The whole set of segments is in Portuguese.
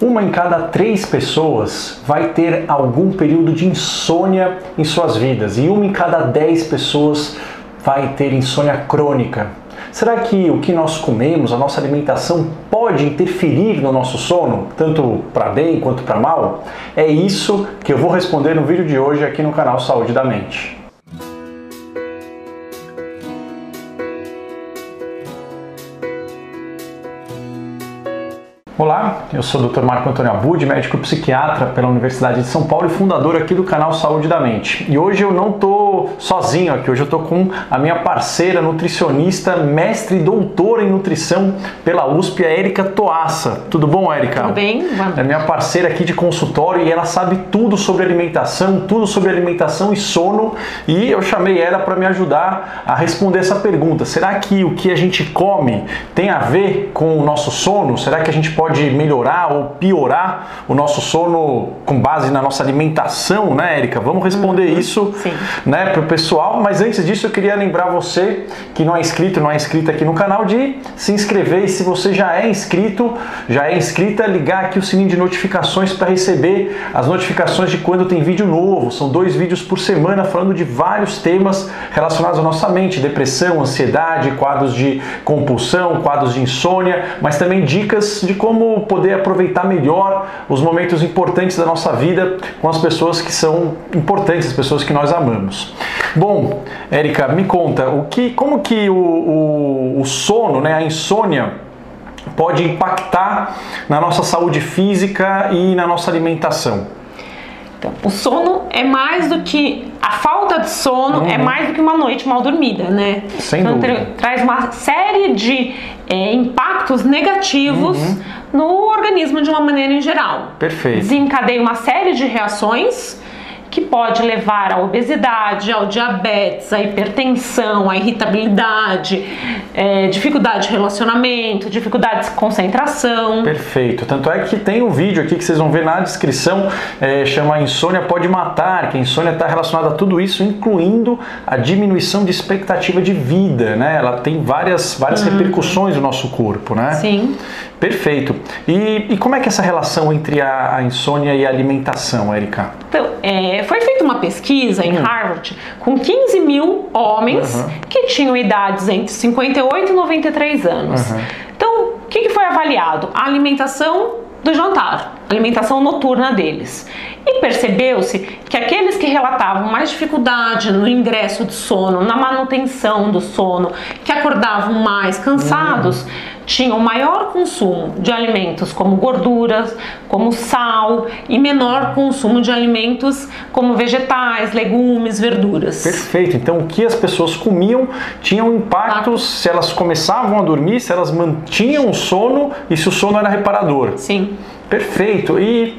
Uma em cada três pessoas vai ter algum período de insônia em suas vidas e uma em cada dez pessoas vai ter insônia crônica. Será que o que nós comemos, a nossa alimentação, pode interferir no nosso sono, tanto para bem quanto para mal? É isso que eu vou responder no vídeo de hoje aqui no canal Saúde da Mente. Olá, eu sou o Dr. Marco Antônio Abud, médico psiquiatra pela Universidade de São Paulo e fundador aqui do canal Saúde da Mente. E hoje eu não estou sozinho aqui, hoje eu estou com a minha parceira nutricionista, mestre e doutora em nutrição pela USP, a Érica Toassa. Tudo bom, Érica? Tudo bem, É minha parceira aqui de consultório e ela sabe tudo sobre alimentação, tudo sobre alimentação e sono. E eu chamei ela para me ajudar a responder essa pergunta. Será que o que a gente come tem a ver com o nosso sono? Será que a gente pode melhorar ou piorar o nosso sono com base na nossa alimentação, né, Érica? Vamos responder uhum. isso né, para o pessoal. Mas antes disso, eu queria lembrar você que não é inscrito, não é inscrita aqui no canal, de se inscrever. E se você já é inscrito, já é inscrita, ligar aqui o sininho de notificações para receber as notificações de quando tem vídeo novo. São dois vídeos por semana falando de vários temas relacionados à nossa mente: depressão, ansiedade, quadros de compulsão, quadros de insônia, mas também dicas de como poder aproveitar melhor os momentos importantes da nossa vida com as pessoas que são importantes, as pessoas que nós amamos. Bom, Érica, me conta, o que, como que o, o, o sono, né, a insônia, pode impactar na nossa saúde física e na nossa alimentação? Então, o sono é mais do que a falta de sono é uhum. é mais do que uma noite mal dormida, né? Sem então, dúvida. traz uma série de é, impactos negativos uhum. no organismo de uma maneira em geral. Perfeito. Desencadeia uma série de reações que pode levar à obesidade, ao diabetes, à hipertensão, à irritabilidade, é, dificuldade de relacionamento, dificuldade de concentração. Perfeito. Tanto é que tem um vídeo aqui que vocês vão ver na descrição, é, chama Insônia Pode Matar, que a insônia está relacionada a tudo isso, incluindo a diminuição de expectativa de vida, né? Ela tem várias, várias uhum. repercussões no nosso corpo, né? Sim. Perfeito. E, e como é que é essa relação entre a, a insônia e a alimentação, Erika? Então, é, foi feita uma pesquisa em hum. Harvard com 15 mil homens uhum. que tinham idades entre 58 e 93 anos. Uhum. Então, o que, que foi avaliado? A alimentação do jantar, alimentação noturna deles. E percebeu-se que aqueles que relatavam mais dificuldade no ingresso de sono, na manutenção do sono, que acordavam mais cansados, uhum. Tinham maior consumo de alimentos como gorduras, como sal e menor consumo de alimentos como vegetais, legumes, verduras. Perfeito. Então, o que as pessoas comiam tinha um impacto se elas começavam a dormir, se elas mantinham o sono e se o sono era reparador. Sim. Perfeito. E,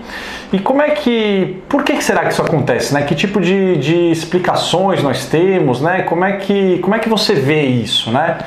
e como é que. Por que, que será que isso acontece? Né? Que tipo de, de explicações nós temos? Né? Como, é que, como é que você vê isso? Né?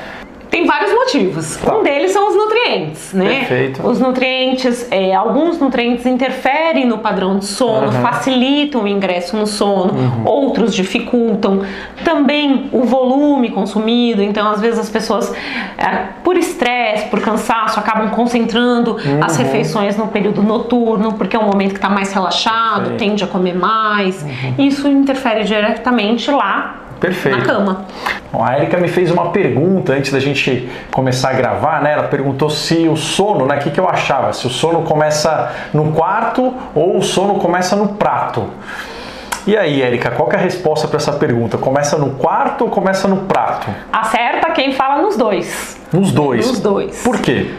Tem vários motivos. Tá. Um deles são os nutrientes, né? Perfeito. Os nutrientes, é, alguns nutrientes interferem no padrão de sono, uhum. facilitam o ingresso no sono, uhum. outros dificultam. Também o volume consumido, então às vezes as pessoas, é, por estresse, por cansaço, acabam concentrando uhum. as refeições no período noturno, porque é um momento que está mais relaxado, Perfeito. tende a comer mais. Uhum. Isso interfere diretamente lá Perfeito. na cama. Bom, a Erika me fez uma pergunta antes da gente começar a gravar, né? Ela perguntou se o sono, né? O que, que eu achava? Se o sono começa no quarto ou o sono começa no prato. E aí, Erika, qual é a resposta para essa pergunta? Começa no quarto ou começa no prato? Acerta quem fala nos dois. Nos dois? Nos dois. Por quê?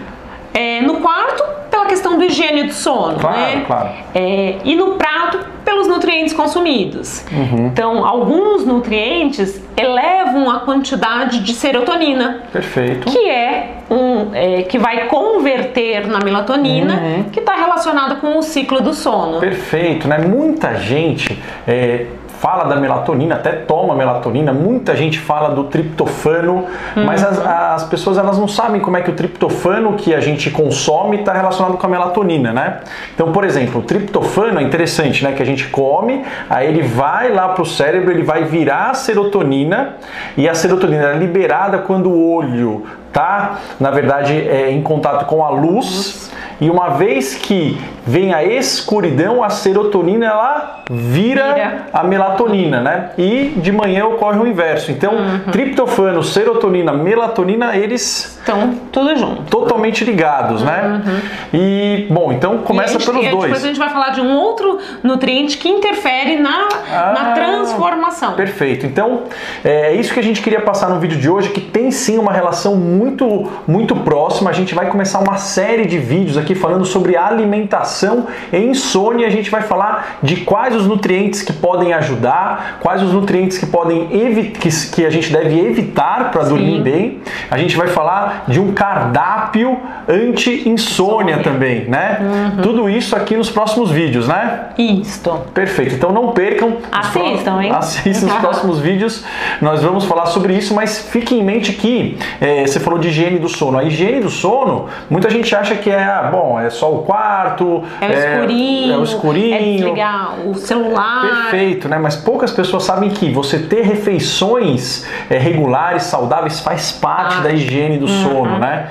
É, no quarto, pela questão do higiene do sono, claro, né? Claro. É, e no prato, pelos nutrientes consumidos. Uhum. Então, alguns nutrientes elevam a quantidade de serotonina. Perfeito. Que é um é, que vai converter na melatonina, uhum. que está relacionada com o ciclo do sono. Perfeito, né? Muita gente é, fala da melatonina, até toma melatonina, muita gente fala do triptofano, uhum. mas as, as, pessoas elas não sabem como é que o triptofano que a gente consome está relacionado com a melatonina, né? Então, por exemplo, o triptofano é interessante, né? Que a gente come, aí ele vai lá para o cérebro, ele vai virar a serotonina e a serotonina é liberada quando o olho tá, na verdade, é, em contato com a luz E uma vez que vem a escuridão, a serotonina ela vira, vira. a melatonina, né? E de manhã ocorre o inverso. Então, uhum. triptofano, serotonina, melatonina, eles estão tudo junto. Totalmente ligados, né? Uhum. E bom, então começa gente, pelos dois. Depois a gente vai falar de um outro nutriente que interfere na, ah, na transformação. Perfeito. Então, é, é isso que a gente queria passar no vídeo de hoje, que tem sim uma relação muito muito próxima. A gente vai começar uma série de vídeos aqui falando sobre alimentação e insônia. A gente vai falar de quais os nutrientes que podem ajudar, quais os nutrientes que podem que, que a gente deve evitar para dormir bem. A gente vai falar de um cardápio anti-insônia também, né? Uhum. Tudo isso aqui nos próximos vídeos, né? Isso. Perfeito. Então não percam. Assistam, hein? Assistam os próximos vídeos. Nós vamos falar sobre isso, mas fique em mente que é, você falou de higiene do sono. A higiene do sono, muita gente acha que é, ah, bom, é só o quarto, é o escurinho, é, o escurinho, é desligar o celular. Perfeito, né? Mas poucas pessoas sabem que você ter refeições é, regulares, saudáveis, faz parte ah. da higiene do uhum. sono, né?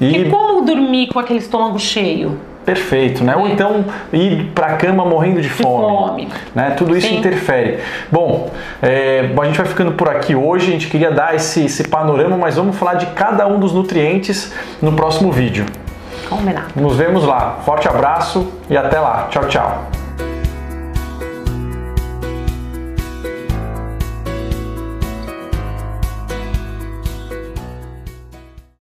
E... como dormir com aquele estômago cheio? Perfeito, né? É. Ou então ir para a cama morrendo de, de fome, Né? Tudo isso Sim. interfere. Bom, é, a gente vai ficando por aqui hoje. A gente queria dar esse, esse panorama, mas vamos falar de cada um dos nutrientes no próximo vídeo. Combinado. Nos vemos lá. Forte abraço e até lá. Tchau, tchau.